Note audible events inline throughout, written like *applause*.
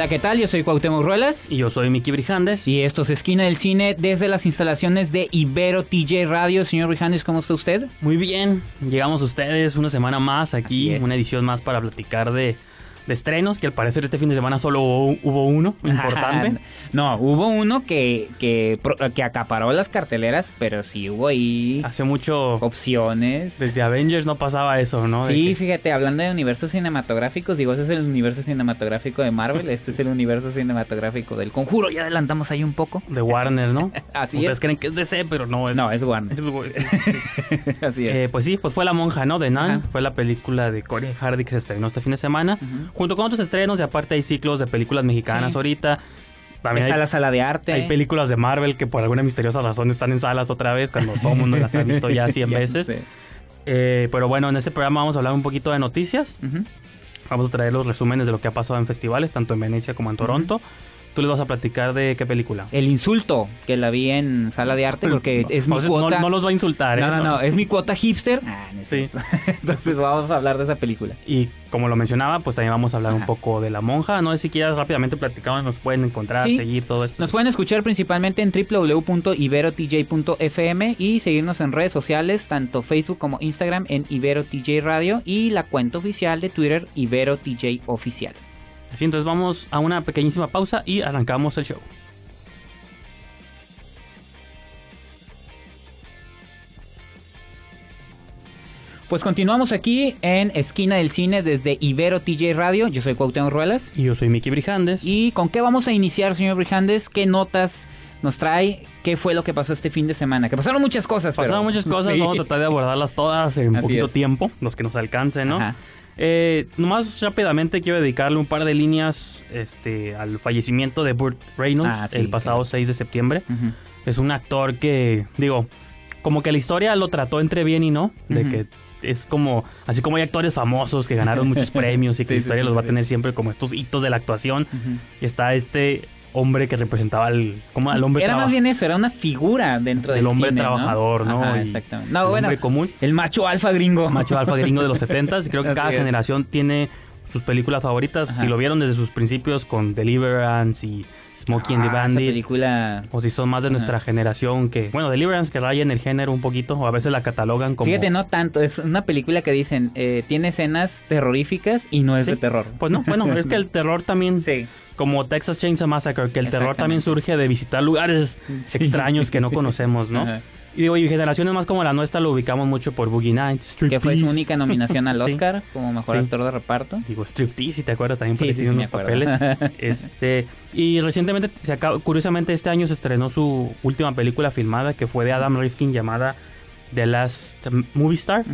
Hola, ¿qué tal? Yo soy Cuauhtémoc Ruelas. Y yo soy Miki Brijandes. Y esto es Esquina del Cine desde las instalaciones de Ibero TJ Radio. Señor Brijandes, ¿cómo está usted? Muy bien, llegamos a ustedes una semana más aquí, una edición más para platicar de de estrenos, que al parecer este fin de semana solo hubo, uno importante. no, hubo uno que, que, que, acaparó las carteleras, pero sí hubo ahí... Hace mucho... Opciones. Desde Avengers no pasaba eso, ¿no? Sí, fíjate, hablando de universos cinematográficos, digo, ese es el universo cinematográfico de Marvel, *laughs* este es el universo cinematográfico del Conjuro, ya adelantamos ahí un poco. De Warner, ¿no? *laughs* Así Ustedes creen que es DC, pero no es... No, es Warner. *laughs* Así es. Eh, pues sí, pues fue La Monja, ¿no? De Nan, fue la película de Corey Hardy que se estrenó este fin de semana junto con otros estrenos y aparte hay ciclos de películas mexicanas ahorita. También está la sala de arte. Hay películas de Marvel que por alguna misteriosa razón están en salas otra vez cuando todo el mundo las ha visto ya *laughs* 100 veces. Eh, pero bueno, en este programa vamos a hablar un poquito de noticias. Vamos a traer los resúmenes de lo que ha pasado en festivales, tanto en Venecia como en Toronto. Tú les vas a platicar de qué película. El insulto, que la vi en sala de arte porque es mi cuota. No, los va a insultar, ¿eh? No, no, no, es mi cuota hipster. Ah, sí. *laughs* Entonces vamos a hablar de esa película. Y como lo mencionaba, pues también vamos a hablar un poco de La Monja. No sé si quieras rápidamente platicar, nos pueden encontrar, seguir todo esto. Nos pueden escuchar principalmente en www.iberotj.fm y seguirnos en redes sociales, tanto Facebook como Instagram en IberoTJ Radio y la cuenta oficial de Twitter IberoTJ Oficial. Así entonces vamos a una pequeñísima pausa y arrancamos el show. Pues continuamos aquí en Esquina del Cine desde Ibero TJ Radio. Yo soy Cuauhtémoc Ruelas. Y yo soy Miki Brijandes. ¿Y con qué vamos a iniciar, señor Brijandes? ¿Qué notas nos trae? ¿Qué fue lo que pasó este fin de semana? Que pasaron muchas cosas. Pasaron muchas cosas, vamos a tratar de abordarlas todas en un poquito tiempo, los que nos alcancen, ¿no? Ajá. Eh, nomás rápidamente quiero dedicarle un par de líneas este, al fallecimiento de Burt Reynolds ah, el pasado 6 de septiembre. Es un actor que, digo, como que la historia lo trató entre bien y no, de que es como, así como hay actores famosos que ganaron muchos *laughs* premios y que la historia los va a tener siempre como estos hitos de la actuación. Está este hombre que representaba al, como al hombre Era más bien eso, era una figura dentro del hombre trabajador, ¿no? exactamente. No, el hombre común. El macho alfa gringo. Macho alfa gringo de los *laughs* 70 Creo que cada generación tiene sus películas favoritas. Si lo vieron desde sus principios con Deliverance y Smokey and the ah, Bandit. película. O si son más de nuestra generación que, bueno, Deliverance que raya en el género un poquito, o a veces la catalogan como. Fíjate, no tanto. Es una película que dicen, eh, tiene escenas terroríficas y no es de terror. Pues no, *laughs* bueno, es que el terror también. Sí como Texas Chainsaw Massacre, que el terror también surge de visitar lugares extraños que no conocemos, ¿no? Y digo, y generaciones más como la nuestra lo ubicamos mucho por Boogie Nights, Que fue su única nominación al *laughs* Oscar como mejor actor de reparto. Digo, Striptease, si te acuerdas, también por unos papeles. *laughs* este, y recientemente, se curiosamente, este año se estrenó su última película filmada, que fue de Adam Rifkin, llamada The Last Movie Star.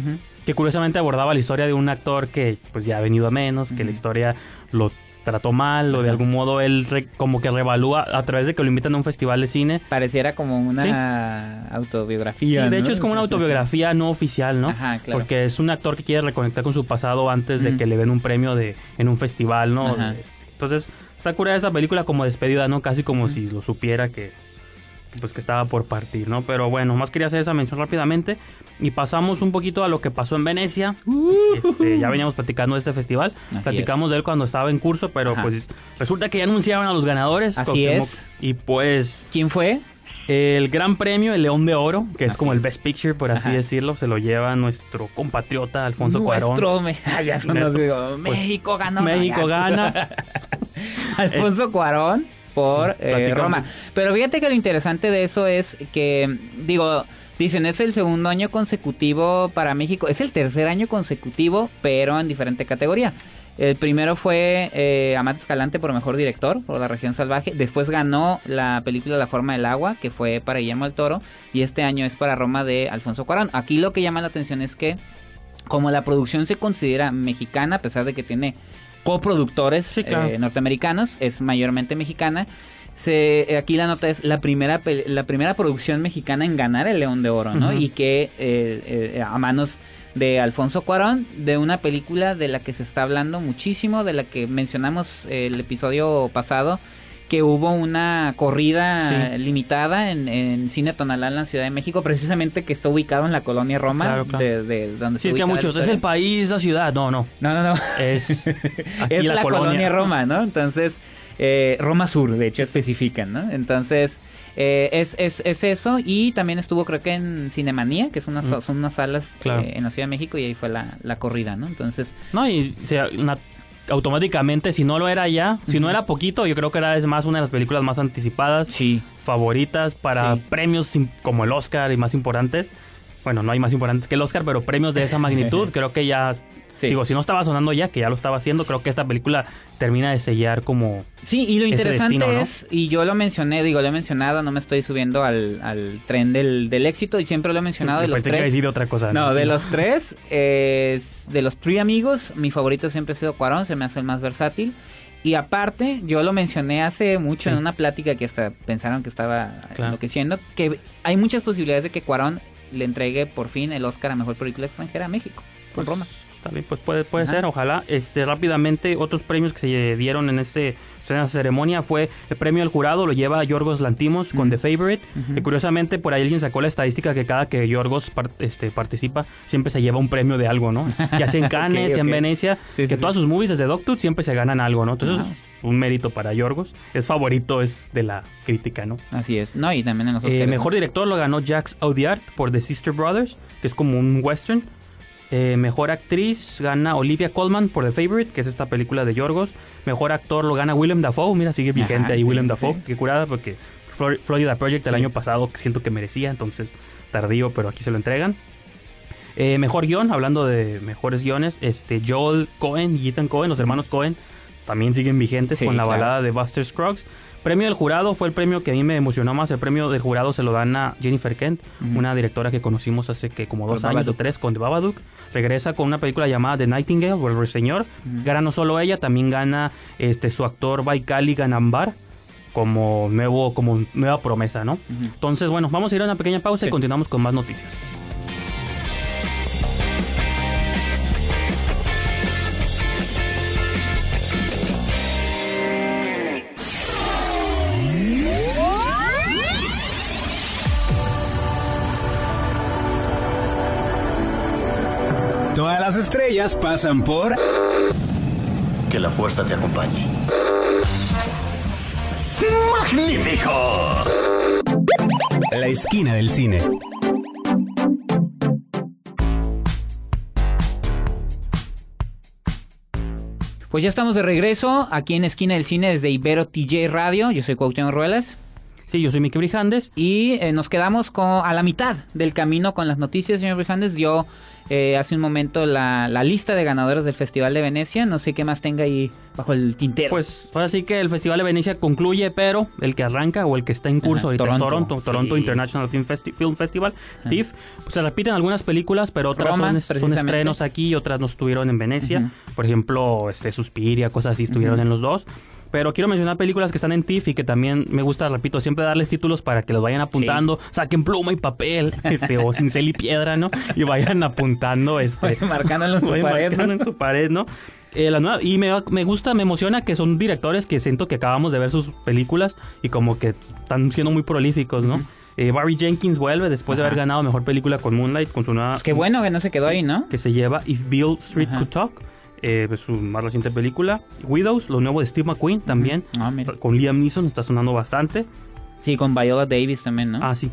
Que curiosamente abordaba la historia de un actor que pues ya ha venido a menos, que la historia lo trató mal o de algún modo él como que revalúa a través de que lo invitan a un festival de cine. Pareciera como una autobiografía. Sí, de hecho es como una autobiografía no oficial, ¿no? Ajá, claro. Porque es un actor que quiere reconectar con su pasado antes de que le den un premio de en un festival, ¿no? Entonces, está curada esa película como despedida, ¿no? Casi como si lo supiera que pues que estaba por partir, ¿no? Pero bueno, más quería hacer esa mención rápidamente y pasamos un poquito a lo que pasó en Venecia. Este, ya veníamos platicando de este festival, platicamos de él cuando estaba en curso, pero pues resulta que ya anunciaron a los ganadores. Así es. Y pues... ¿Quién fue? El gran premio, el León de Oro, que es como el Best Picture, por así decirlo, se lo lleva nuestro compatriota Alfonso nuestro, Cuarón. *laughs* ya pues, México ganó. México gana. *laughs* Alfonso Cuarón por eh, Roma. Pero fíjate que lo interesante de eso es que, digo, dicen, es el segundo año consecutivo para México, es el tercer año consecutivo, pero en diferente categoría. El primero fue eh, Amate Escalante por mejor director, por La región salvaje. Después ganó la película La forma del agua, que fue para Guillermo del Toro. Y este año es para Roma de Alfonso Cuarón. Aquí lo que llama la atención es que, como la producción se considera mexicana, a pesar de que tiene coproductores norteamericanos, es mayormente mexicana. Se, aquí la nota es la primera la primera producción mexicana en ganar el León de Oro, ¿no? Y que a manos de Alfonso Cuarón, de una película de la que se está hablando muchísimo, de la que mencionamos el episodio pasado, que hubo una corrida limitada en, Cine Tonalá en la Ciudad de México, precisamente que está ubicado en la colonia Roma, De, donde sí, es que muchos, es el país, la ciudad, no, no. No, no, no. Es, *laughs* es la, colonia. Roma, ¿no? Entonces, eh, Roma Sur, de hecho, especifican, ¿no? Entonces... Eh, es, es, es, eso y también estuvo creo que en Cinemanía, que es una, son unas salas eh, en la Ciudad de México y ahí fue la, la corrida, ¿no? Entonces... No, y sea, automáticamente, si no lo era ya, si no era poquito, yo creo que era es más una de las películas más anticipadas, sí. favoritas para premios como el Oscar y más importantes. Bueno, no hay más importantes que el Oscar, pero premios de esa magnitud, *laughs* creo que ya Digo, si no estaba sonando ya, que ya lo estaba haciendo, creo que esta película termina de sellar como. Sí, y lo interesante es, y yo lo mencioné, digo, lo he mencionado, no me estoy subiendo al, tren del, éxito, y siempre lo he mencionado de los tres. Que otra cosa. No, de los tres, es, de los tres amigos, mi favorito siempre ha sido Cuarón, se me hace el más versátil. Y aparte, yo lo mencioné hace mucho en una plática que hasta pensaron que estaba enloqueciendo, que hay muchas posibilidades de que Cuarón le entregue por fin el Oscar a Mejor Película Extranjera a México, con pues, Roma pues puede, puede ser, ojalá. Este, rápidamente, otros premios que se dieron en, este, en esta ceremonia fue el premio al jurado, lo lleva Yorgos Lantimos con The Favorite. Y curiosamente, por ahí alguien sacó la estadística que cada que Yorgos este, participa, siempre se lleva un premio de algo, ¿no? Ya sea en *laughs* Cannes, sea en Venecia, que todas sus movies desde Doctor siempre se ganan algo, ¿no? Entonces, un mérito para Yorgos. Es favorito, es de la crítica, ¿no? Así es. No, y también en los eh, Mejor director lo ganó Jacques Audiard por The Sister Brothers, que es como un western. Eh, mejor actriz gana Olivia Colman por The Favorite, que es esta película de Yorgos. Mejor actor lo gana Willem Dafoe. Mira, sigue vigente ahí Willem Dafoe. Qué curada, porque Florida Project el año pasado siento que merecía, entonces tardío, pero aquí se lo entregan. Eh, mejor guion, hablando de mejores guiones, este Joel Cohen y Ethan Cohen, los hermanos Cohen, también siguen vigentes con la balada de Buster Scruggs. Premio del jurado fue el premio que a mí me emocionó más. El premio del jurado se lo dan a Jennifer Kent, una directora que conocimos hace que como dos años o tres con The Babadook. Regresa con una película llamada The Nightingale o El Ruiseñor. Gana no solo ella, también gana este su actor Baikali Ganambar como nuevo como nueva promesa, ¿no? Entonces, bueno, vamos a ir a una pequeña pausa y continuamos con más noticias. Todas las estrellas pasan por... Que la fuerza te acompañe. ¡Magnífico! La esquina del cine. Pues ya estamos de regreso aquí en Esquina del Cine desde Ibero TJ Radio. Yo soy Cuauhtémoc Ruelas. Sí, yo soy Miki Brijandes. Y eh, nos quedamos con, a la mitad del camino con las noticias, señor Brijandes. Yo eh, hace un momento la, lista de ganadores del Festival de Venecia. No sé qué más tenga ahí bajo el tintero. Pues ahora sí que el Festival de Venecia concluye, pero el que arranca o el que está en curso ahorita Toronto, es Toronto, Toronto International Film, Festival, TIFF. Pues se repiten algunas películas, pero otras son, estrenos aquí y otras no estuvieron en Venecia. Por ejemplo, este Suspiria, cosas así estuvieron en los dos. Pero quiero mencionar películas que están en TIFF y que también me gusta, repito, siempre darles títulos para que los vayan apuntando. Saquen pluma y papel, *laughs* este, o cincel y piedra, ¿no? Y vayan apuntando, este. marcándolo en su pared. ¿no? en su pared, ¿no? Eh, la nueva, y me, me, gusta, me emociona que son directores que siento que acabamos de ver sus películas y como que están siendo muy prolíficos, ¿no? Eh, Barry Jenkins vuelve después de haber ganado mejor película con Moonlight, con su nueva. Pues qué bueno que no se quedó ahí, ¿no? Que se lleva If Bill Street Could Talk eh, su más reciente película. Widows, lo nuevo de Steve McQueen también. Ah, con Liam Neeson está sonando bastante. Sí, con Viola Davis también, ¿no? Ah, sí.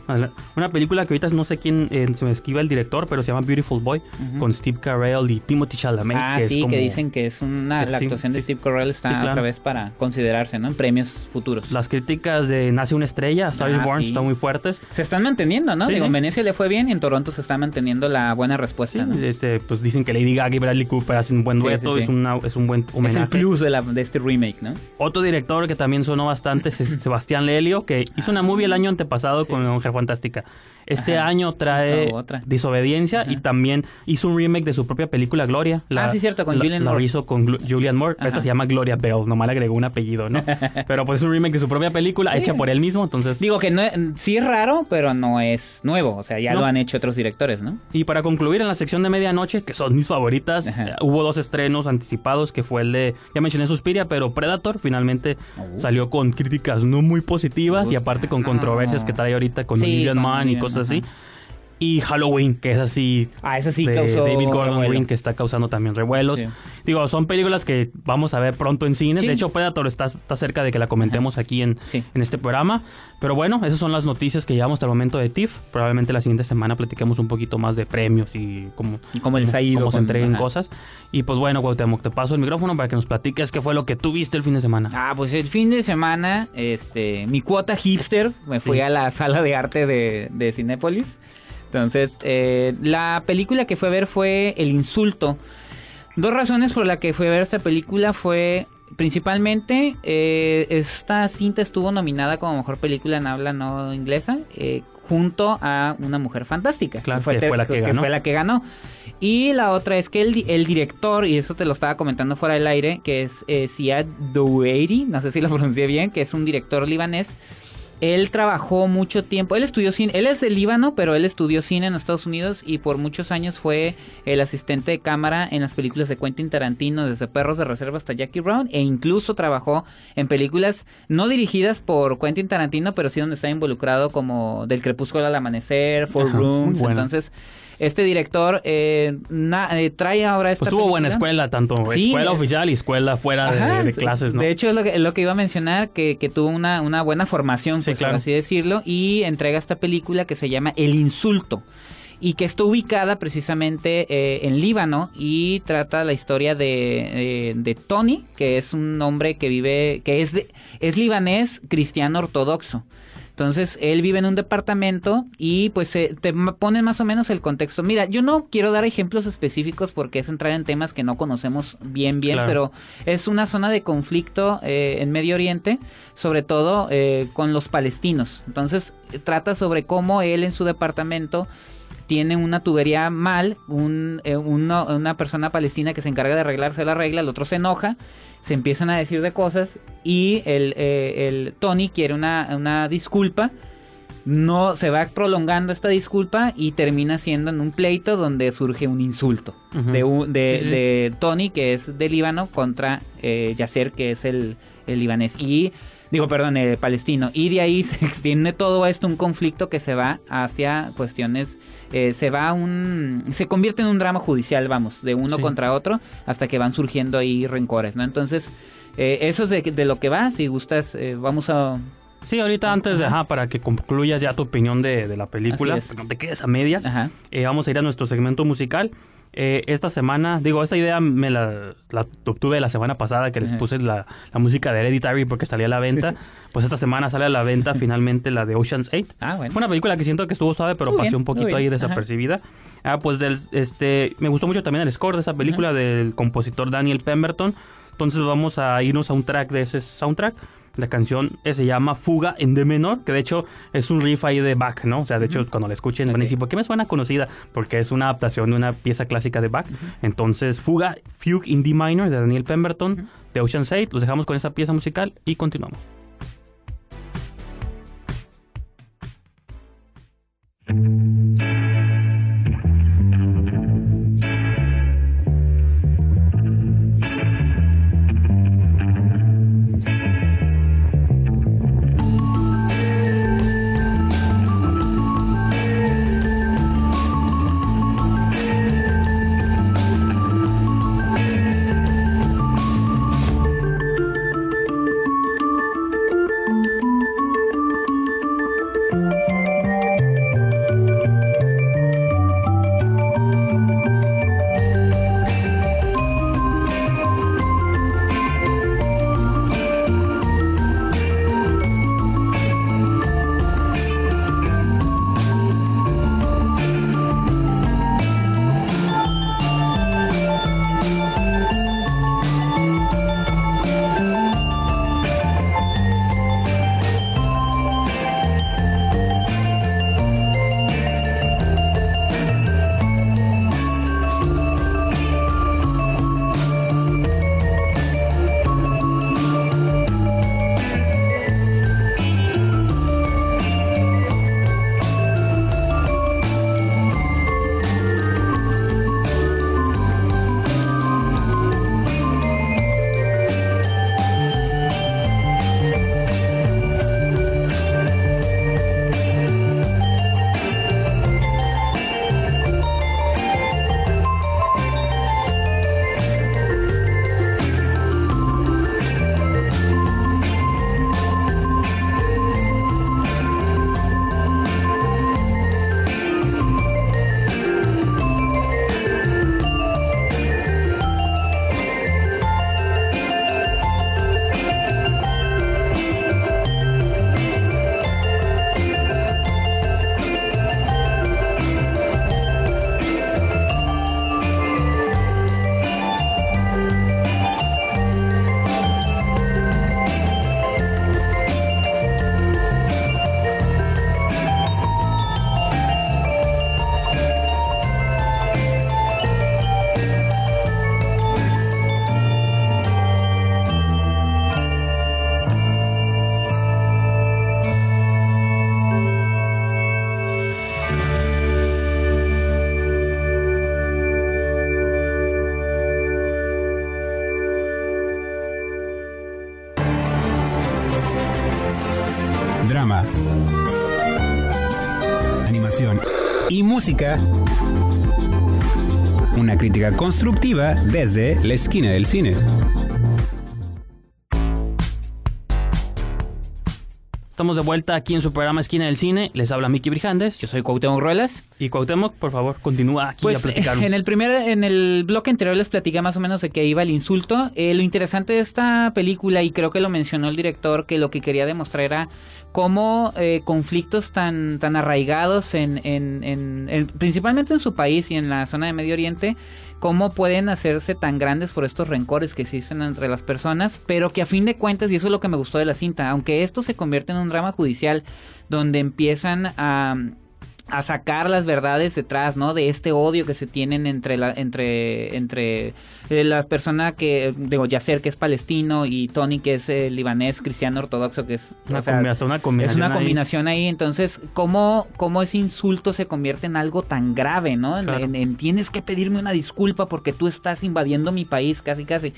Una película que ahorita no sé quién eh, se me esquiva el director, pero se llama Beautiful Boy, con Steve Carell y Timothy Chalamet. Ah, sí, que dicen que es una. La actuación de Steve Carell está otra vez para considerarse, ¿no? En premios futuros. Las críticas de Nace una estrella, Star is ah, Born, están muy fuertes. Se están manteniendo, ¿no? Digo, en Venecia le fue bien y en Toronto se está manteniendo la buena respuesta, ¿no? Este, pues dicen que Lady Gaga y Bradley Cooper hacen un buen dueto, es, una, es un buen homenaje. Es el plus de, la, de este remake, ¿no? Otro director que también sonó bastante es *laughs* Sebastián Lelio, que Hizo una movie el año antepasado con Mujer Fantástica. Este año trae Desobediencia y también hizo un remake de su propia película Gloria. La, ah, sí, cierto, con Julian Moore. Lo hizo con Julian Moore. Esta se llama Gloria Bell, nomás le agregó un apellido, ¿no? *laughs* pero pues es un remake de su propia película, hecha por él mismo, entonces... Digo que no, sí es raro, pero no es nuevo, o sea, ya lo han hecho otros directores, ¿no? Y para concluir, en la sección de medianoche, que son mis favoritas, eh, hubo dos estrenos anticipados, que fue el de, ya mencioné Suspiria, pero Predator finalmente uh. salió con críticas no muy positivas y aparte con controversias que trae ahorita con sí, Olivia Mann y cosas así y Halloween, que es así. Ah, esa sí de causó David Gordon Green, que está causando también revuelos. Digo, son películas que vamos a ver pronto en cines. De hecho, Predator está, está, cerca de que la comentemos aquí en, en este programa. Pero bueno, esas son las noticias que llevamos hasta el momento de TIFF. Probablemente la siguiente semana platiquemos un poquito más de premios y cómo, cómo les ha ido. Cómo se entreguen cosas. Y pues bueno, Cuauhtémoc, te paso el micrófono para que nos platiques qué fue lo que tú viste el fin de semana. Ah, pues el fin de semana, este, mi cuota hipster, me fui a la sala de arte de, de Cinépolis. Entonces, eh, la película que fue a ver fue El Insulto. Dos razones por las que fue a ver esta película fue principalmente eh, esta cinta estuvo nominada como mejor película en habla no inglesa eh, junto a una mujer fantástica claro, fue, que, fue la que, fue la que ganó y la otra es que el, el, director y eso te lo estaba comentando fuera del aire que es eh, Siad Doueiri no sé si lo *laughs* pronuncié bien que es un director libanés él trabajó mucho tiempo, él estudió cine, él es de Líbano, pero él estudió cine en Estados Unidos y por muchos años fue el asistente de cámara en las películas de Quentin Tarantino, desde Perros de Reserva hasta Jackie Brown, e incluso trabajó en películas no dirigidas por Quentin Tarantino, pero sí donde está involucrado como Del Crepúsculo al Amanecer, Four Rooms, entonces este director eh, eh, trae ahora esta. Pues tuvo buena escuela, tanto escuela eh, oficial y escuela fuera de, clases, ¿no? De hecho, es lo que, lo que iba a mencionar, que, que tuvo una, una buena formación, pues, por así decirlo, y entrega esta película que se llama El Insulto y que está ubicada precisamente en Líbano y trata la historia de, de, Tony, que es un hombre que vive, que es, de, es libanés cristiano ortodoxo. Entonces, él vive en un departamento y pues te pone más o menos el contexto. Mira, yo no quiero dar ejemplos específicos porque es entrar en temas que no conocemos bien, bien, pero es una zona de conflicto eh, en Medio Oriente, sobre todo eh, con los palestinos. Entonces, trata sobre cómo él en su departamento tiene una tubería mal, un, eh, una persona palestina que se encarga de arreglarse la regla, el otro se enoja se empiezan a decir de cosas y el, eh, el Tony quiere una, una, disculpa. No se va prolongando esta disculpa y termina siendo en un pleito donde surge un insulto de, de, Tony, que es de Líbano, contra eh, Yasser, que es el, el libanés. Y digo, perdón, el palestino. Y de ahí *laughs* se extiende todo esto, un conflicto que se va hacia cuestiones, eh, se va un, se convierte en un drama judicial, vamos, de uno contra otro, hasta que van surgiendo ahí rencores, ¿no? Entonces, eh, eso es de, lo que va, si gustas, eh, vamos a... Sí, ahorita antes de, ajá, para que concluyas ya tu opinión de, la película, no te quedes a medias, vamos a ir a nuestro segmento musical. Eh, esta semana, digo, esta idea me la, obtuve la semana pasada que les puse la, música de Hereditary porque salía a la venta. pues esta semana sale a la venta *laughs* finalmente la de Ocean's 8. Ah, Fue una película que siento que estuvo suave, pero pasó un poquito ahí desapercibida. Ah, pues del, este, me gustó mucho también el score de esa película del compositor Daniel Pemberton. Entonces vamos a irnos a un track de ese soundtrack. La canción eh, se llama Fuga en D menor, que de hecho es un riff ahí de Bach, ¿no? O sea, de hecho, cuando la escuchen van a ¿por qué me suena conocida? Porque es una adaptación de una pieza clásica de Bach. Entonces, Fuga, Fugue in D minor de Daniel Pemberton, de Ocean 8. Los dejamos con esa pieza musical y continuamos. Una crítica constructiva desde la esquina del cine. Estamos de vuelta aquí en su programa Esquina del Cine. Les habla Miki Brijandes. Yo soy Cuauhtémoc Ruelas. Y Cuauhtémoc, por favor, continúa aquí pues, a platicarnos. En el primer, en el bloque anterior les platicé más o menos de qué iba el insulto. Eh, lo interesante de esta película, y creo que lo mencionó el director, que lo que quería demostrar era cómo eh, conflictos tan, tan arraigados en, en, principalmente en su país y en la zona de Medio Oriente, cómo pueden hacerse tan grandes por estos rencores que existen entre las personas, pero que a fin de cuentas, y eso es lo que me gustó de la cinta, aunque esto se convierte en un drama judicial donde empiezan a a sacar las verdades detrás, ¿no? De este odio que se tienen entre la, entre, entre eh, la persona que, digo, Yasser, que es palestino, y Tony, que es eh, libanés, cristiano ortodoxo, que es una, combinación, Es una combinación ahí. Entonces, ¿cómo, ¿cómo ese insulto se convierte en algo tan grave, ¿no? En, tienes que pedirme una disculpa porque tú estás invadiendo mi país, casi, casi.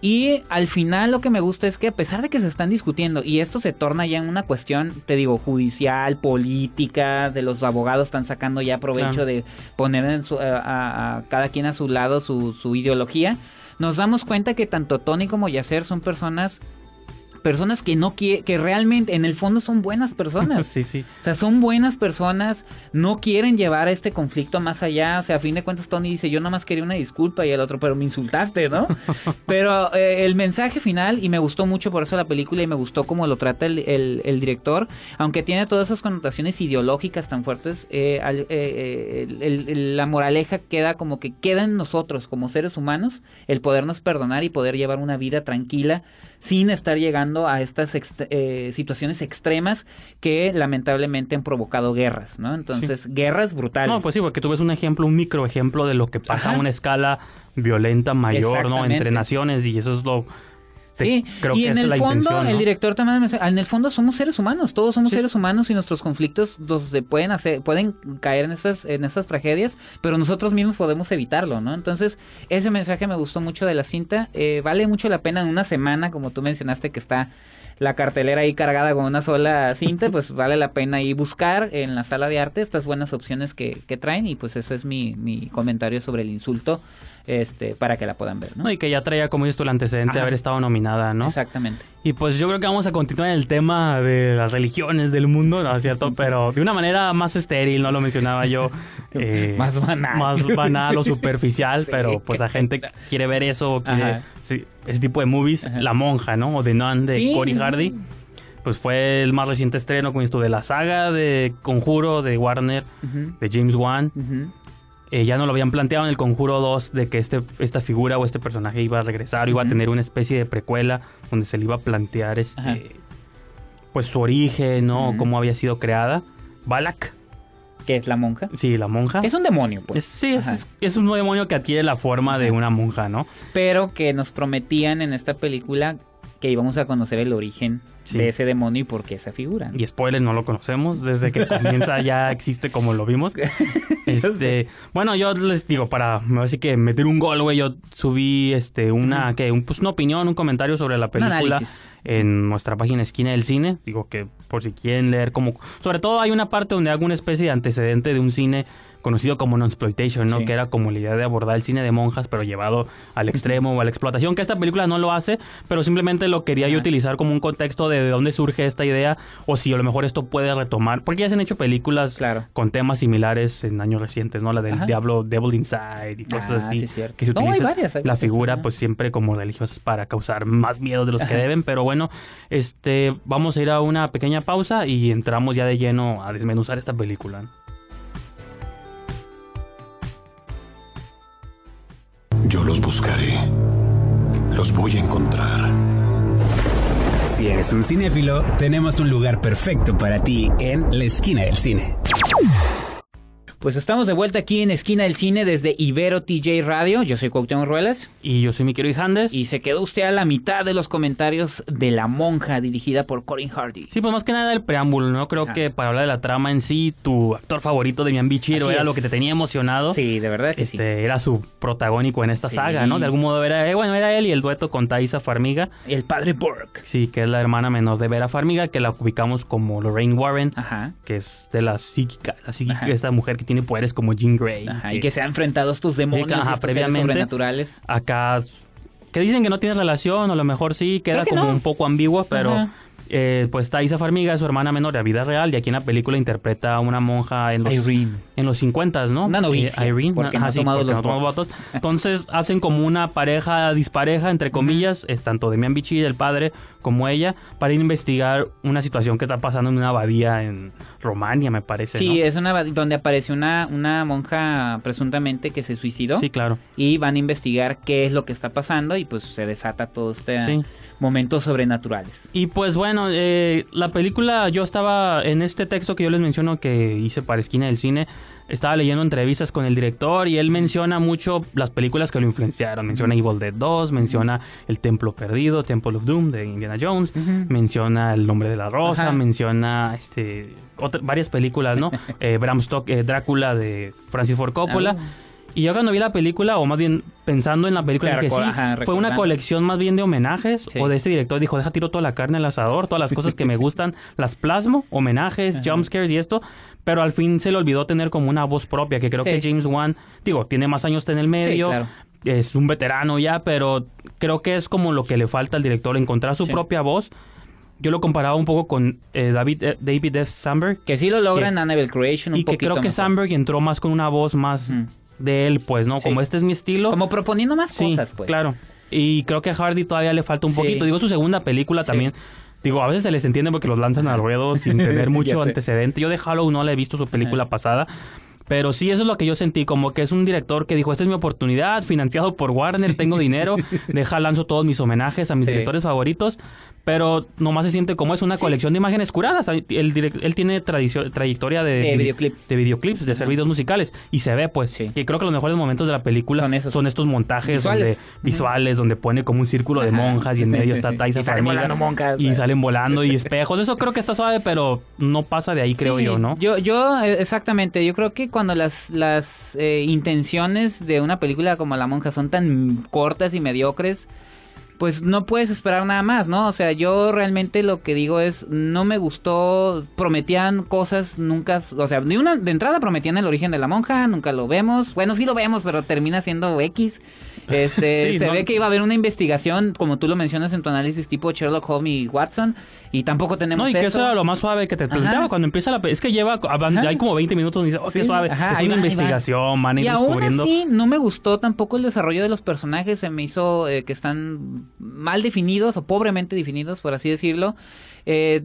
Y al final lo que me gusta es que a pesar de que se están discutiendo, y esto se torna ya en una cuestión, te digo, judicial, política, de los abogados, están sacando ya provecho de poner en a, cada quien a su lado su, su ideología, nos damos cuenta que tanto Tony como Yacer son personas personas que no quieren, que realmente en el fondo son buenas personas. *laughs* sí, sí. O sea, son buenas personas, no quieren llevar este conflicto más allá. O sea, a fin de cuentas Tony dice, yo nada más quería una disculpa y el otro, pero me insultaste, ¿no? *laughs* pero eh, el mensaje final, y me gustó mucho por eso la película y me gustó cómo lo trata el, el, director, aunque tiene todas esas connotaciones ideológicas tan fuertes, eh, eh, la moraleja queda como que queda en nosotros como seres humanos el podernos perdonar y poder llevar una vida tranquila sin estar llegando a estas eh, situaciones extremas que lamentablemente han provocado guerras, ¿no? Entonces, guerras brutales. No, pues sí, porque tú ves un ejemplo, un micro ejemplo de lo que pasa a una escala violenta mayor, ¿no? Entre naciones y eso es lo Sí, y en el fondo, el director también me en el fondo somos seres humanos, todos somos seres humanos y nuestros conflictos los pueden hacer, pueden caer en esas, en esas tragedias, pero nosotros mismos podemos evitarlo, ¿no? Entonces, ese mensaje me gustó mucho de la cinta, eh, vale mucho la pena en una semana, como tú mencionaste que está la cartelera ahí cargada con una sola cinta, pues vale la pena ahí buscar en la sala de arte estas buenas opciones que, que traen y pues ese es mi, mi comentario sobre el insulto este, para que la puedan ver, ¿no? Y que ya traía, como dices tú, el antecedente de haber estado nominada, ¿no? Exactamente. Y pues yo creo que vamos a continuar el tema de las religiones del mundo, ¿no es cierto? Pero de una manera más estéril, no lo mencionaba yo. *laughs* Eh, más banal. Más banal o *laughs* superficial, pero pues la gente quiere ver eso, quiere ese tipo de movies. La monja, ¿no? O The Nun de Cory Hardy. Pues fue el más reciente estreno con esto de la saga de Conjuro de Warner, de James Wan. Eh, ya no lo habían planteado en el Conjuro 2 de que este, esta figura o este personaje iba a regresar, iba a tener una especie de precuela donde se le iba a plantear este pues su origen, ¿no? Cómo había sido creada. Balak. ¿Qué es la monja? Sí, la monja. Es un demonio, pues. sí, es, es, un demonio que adquiere la forma de una monja, ¿no? Pero que nos prometían en esta película que íbamos a conocer el origen de ese demonio y por qué esa figura. Y spoiler, no lo conocemos. Desde que comienza ya *laughs* existe como lo vimos. *laughs* Este, bueno, yo les digo, para así que meter un gol, güey, yo subí este una, que un, pues una opinión, un comentario sobre la película en nuestra página Esquina del Cine. Digo que por si quieren leer como... Sobre todo hay una parte donde hago una especie de antecedente de un cine conocido como non-exploitation, ¿no? Que era como la idea de abordar el cine de monjas, pero llevado al *laughs* extremo o a la explotación, que esta película no lo hace, pero simplemente lo quería yo utilizar como un contexto de, de dónde surge esta idea, o si a lo mejor esto puede retomar, porque ya se han hecho películas con temas similares en años recientes, ¿no? La del Diablo, Devil Inside y cosas ah, así, que se utiliza la figura, pues siempre como religiosas para causar más miedo de los que deben, pero bueno, este, vamos a ir a una pequeña pausa y entramos ya de lleno a desmenuzar esta película. Yo los buscaré. Los voy a encontrar. Si eres un cinéfilo, tenemos un lugar perfecto para ti en la esquina del cine. Pues estamos de vuelta aquí en Esquina del Cine desde Ibero TJ Radio. Yo soy Cuauhtémoc Ruelas. Y yo soy mi querido Ijandes. Y se quedó usted a la mitad de los comentarios de La Monja, dirigida por Corin Hardy. Sí, pues más que nada el preámbulo, ¿no? Creo que para hablar de la trama en sí, tu actor favorito de Bichiro era lo que te tenía emocionado. Sí, de verdad que este, sí. Era su protagónico en esta saga, ¿no? De algún modo era, eh, bueno, era él y el dueto con Thaisa Farmiga. El padre Burke. Sí, que es la hermana menor de Vera Farmiga, que la ubicamos como Lorraine Warren, Ajá. que es de la psíquica, la psíquica esta mujer que tiene poderes como Jean Grey. y que se ha enfrentado a estos demonios previamente, sobrenaturales. Acá, que dicen que no tiene relación, o a lo mejor sí, queda como un poco ambiguo, pero... Eh, pues Thaisa Farmiga es su hermana menor de vida real y aquí en la película interpreta a una monja en los, en los 50, ¿no? Una novicia. Eh, Irene, porque no tomado los votos. Entonces hacen como una pareja dispareja, entre comillas, es tanto Demian Bichir, el padre, como ella, para investigar una situación que está pasando en una abadía en Romania, me parece. Sí, es una abadía donde aparece una, una monja presuntamente que se suicidó. Sí, claro. Y van a investigar qué es lo que está pasando y pues se desata todo este momentos sobrenaturales. Y pues bueno, eh, la película, yo estaba en este texto que yo les menciono que hice para Esquina del Cine, estaba leyendo entrevistas con el director y él menciona mucho las películas que lo influenciaron. Menciona Evil Dead 2, menciona El Templo Perdido, Temple of Doom de Indiana Jones, menciona El Nombre de la Rosa, menciona este varias películas, ¿no? *laughs* eh, Bram Stoker, Drácula de Francis Ford Coppola. Ah. Y yo cuando vi la película, o más bien pensando en la película, que sí, fue una colección más bien de homenajes, o de este director dijo, deja tiro toda la carne al asador, todas las cosas que me gustan, *laughs* las plasmo, homenajes, jumpscares y esto, pero al fin se le olvidó tener como una voz propia, que creo que James Wan, digo, tiene más años en el medio, es un veterano ya, pero creo que es como lo que le falta al director, encontrar su propia voz. Yo lo comparaba un poco con eh, David, eh, David F. Sandberg. Que sí lo logra en Annabelle Creation un Y que creo que Sandberg entró más con una voz más de él, pues, ¿no? Como este es mi estilo. Como proponiendo más cosas, pues. Claro. Y creo que a Hardy todavía le falta un poquito. Digo, su segunda película también. Digo, a veces se les entiende porque los lanzan al ruedo *laughs* sin tener mucho antecedente. Yo de Halloween no le he visto su película pasada. Pero sí, eso es lo que yo sentí, como que es un director que dijo, esta es mi oportunidad, financiado por Warner, tengo *laughs* dinero, deja lanzo todos mis homenajes a mis directores favoritos, pero nomás se siente como es una colección de imágenes curadas. Él, él tiene trayectoria de, de, videoclips, de hacer videos musicales, y se ve, pues, que creo que los mejores momentos de la película son, estos montajes visuales donde, visuales, donde pone como un círculo de monjas y en medio está *laughs* Taisa y salen volando monjas, y salen volando y espejos. Eso creo que está suave, pero no pasa de ahí, creo yo, ¿no? Yo, yo, eh, exactamente, yo creo que cuando las, las eh, intenciones de una película como La Monja son tan cortas y mediocres, pues no puedes esperar nada más, ¿no? O sea, yo realmente lo que digo es, no me gustó, prometían cosas, nunca, o sea, de, una, de entrada prometían el origen de la monja, nunca lo vemos, bueno, sí lo vemos, pero termina siendo X. Este, *laughs* se ve que iba a haber una investigación, como tú lo mencionas en tu análisis, tipo Sherlock Holmes y Watson, y tampoco tenemos no, y que eso era lo más suave que te preguntaba cuando empieza la... Es que lleva, hay como 20 minutos y dice, oh, qué suave, es una investigación, van y descubriendo... Aún así, no me gustó tampoco el desarrollo de los personajes, se me hizo eh, que están mal definidos o pobremente definidos, por así decirlo. Eh,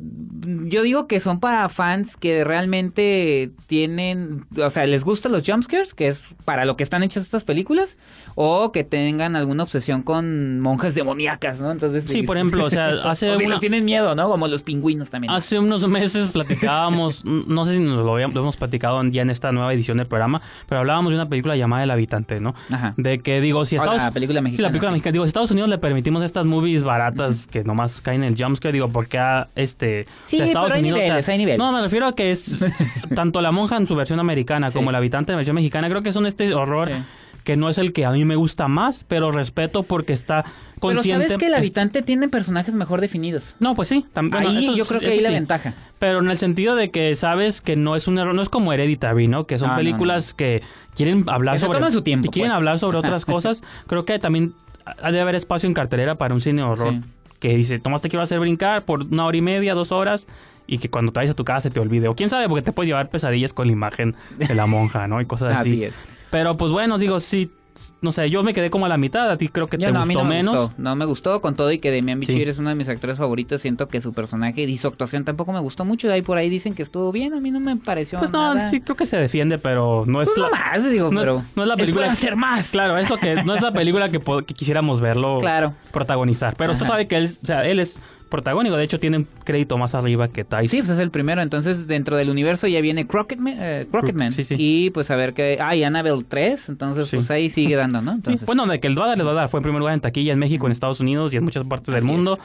yo digo que son para fans que realmente tienen, o sea, les gustan los jumpscares, que es para lo que están hechas estas películas, o que tengan alguna obsesión con monjas demoníacas, ¿no? Entonces, sí, por *laughs* ejemplo, o sea, hace o si tienen miedo, ¿no? Como los pingüinos también. Hace unos meses platicábamos, *laughs* no sé si nos lo, habíamos, hemos platicado ya en esta nueva edición del programa, pero hablábamos de una película llamada El Habitante, ¿no? Ajá. De que digo, si Estados, la película mexicana. Sí, la película mexicana. Digo, si Estados Unidos le permitimos estas movies baratas que nomás caen en el jumpscare, digo, porque a este sí, Estados pero hay Niveles, hay niveles. No, me refiero a que es *laughs* tanto la monja en su versión americana como el habitante en la versión mexicana, creo que son este horror que no es el que a mí me gusta más, pero respeto porque está consciente. Pero sabes que el habitante tiene personajes mejor definidos. No, pues sí. También, ahí yo creo que ahí la ventaja. Pero en el sentido de que sabes que no es un error, no es como Hereditary, ¿no? Que son películas que quieren hablar sobre... su tiempo. quieren pues. hablar sobre otras *laughs* cosas. Creo que también ha de haber espacio en cartelera para un cine horror. Que dice, tomaste que iba a hacer brincar por una hora y media, dos horas y que cuando te vayas a tu casa se te olvide. O quién sabe, porque te puedes llevar pesadillas con la imagen de la monja, ¿no? Y cosas *laughs* así. así es. Pero pues bueno, digo, sí, no sé, yo me quedé como a la mitad, a ti creo que te no, gustó menos. No me gustó, con todo y que Demian Bichir es uno de mis actores favoritos, siento que su personaje y su actuación tampoco me gustó mucho, de ahí por ahí dicen que estuvo bien, a mí no me pareció Pues no, sí creo que se defiende, pero no es pues la más, digo, no pero es, no es la película hacer más. Claro, eso que no es la película que, quisiéramos verlo *laughs* protagonizar, pero usted sabe que él, o sea, él es protagónico. De hecho, tiene un crédito más arriba que Tyson. Sí, pues es el primero. Entonces, dentro del universo ya viene Crocketman. Eh, Crocketman. Sí, sí. Y pues a ver qué. Ah, y Annabelle 3. Entonces, pues ahí sigue *laughs* dando, ¿no? Entonces... bueno, de que el va a dar, Fue en primer lugar en taquilla en México, en Estados Unidos y en muchas partes del mundo.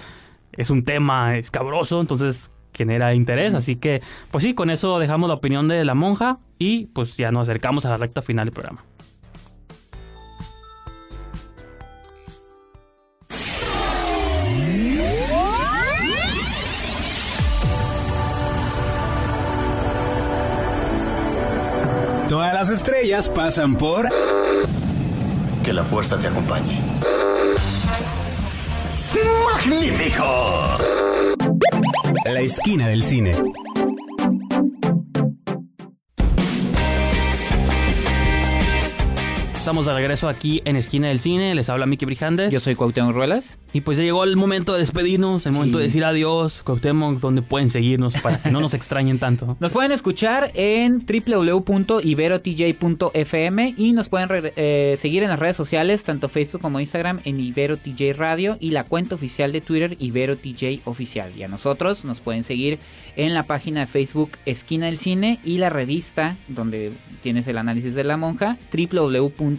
Es. un tema escabroso, entonces genera interés. Así que, pues sí, con eso dejamos la opinión de la monja y pues ya nos acercamos a la recta final del programa. Pasan por... Que la fuerza te acompañe. ¡Magnífico! La esquina del cine. Estamos de regreso aquí en Esquina del Cine. Les habla Miki Brijandes. Yo soy Cuauhtémoc Ruelas. Y pues ya llegó el momento de despedirnos, el momento de decir adiós. Cuauhtémoc, donde pueden seguirnos para que no nos extrañen tanto. *laughs* Nos pueden escuchar en www.iberotj.fm y nos pueden eh, seguir en las redes sociales, tanto Facebook como Instagram, en IberoTJ Radio y la cuenta oficial de Twitter, IberoTJ Oficial. Y a nosotros nos pueden seguir en la página de Facebook Esquina del Cine y la revista donde tienes el análisis de la monja,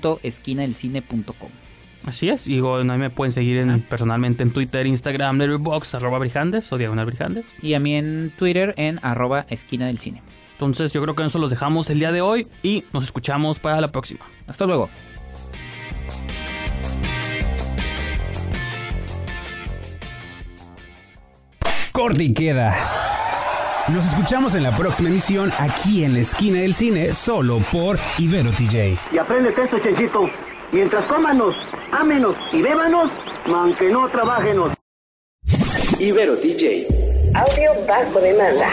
www.esquinadelcine.com. Así es, y a mí me pueden seguir personalmente en Twitter, Instagram, Letterboxd, arroba Brijandes o Diagonal Brijandes. Y a mí en Twitter en arroba Esquina del Cine. Entonces yo creo que eso los dejamos el día de hoy y nos escuchamos para la próxima. Hasta luego. Corte queda. Nos escuchamos en la próxima emisión aquí en la esquina del cine, solo por Ibero TJ. Y aprende esto, Chenchito. Mientras cómanos, ámenos y bébanos, aunque no trabajenos. Ibero DJ. Audio bajo demanda.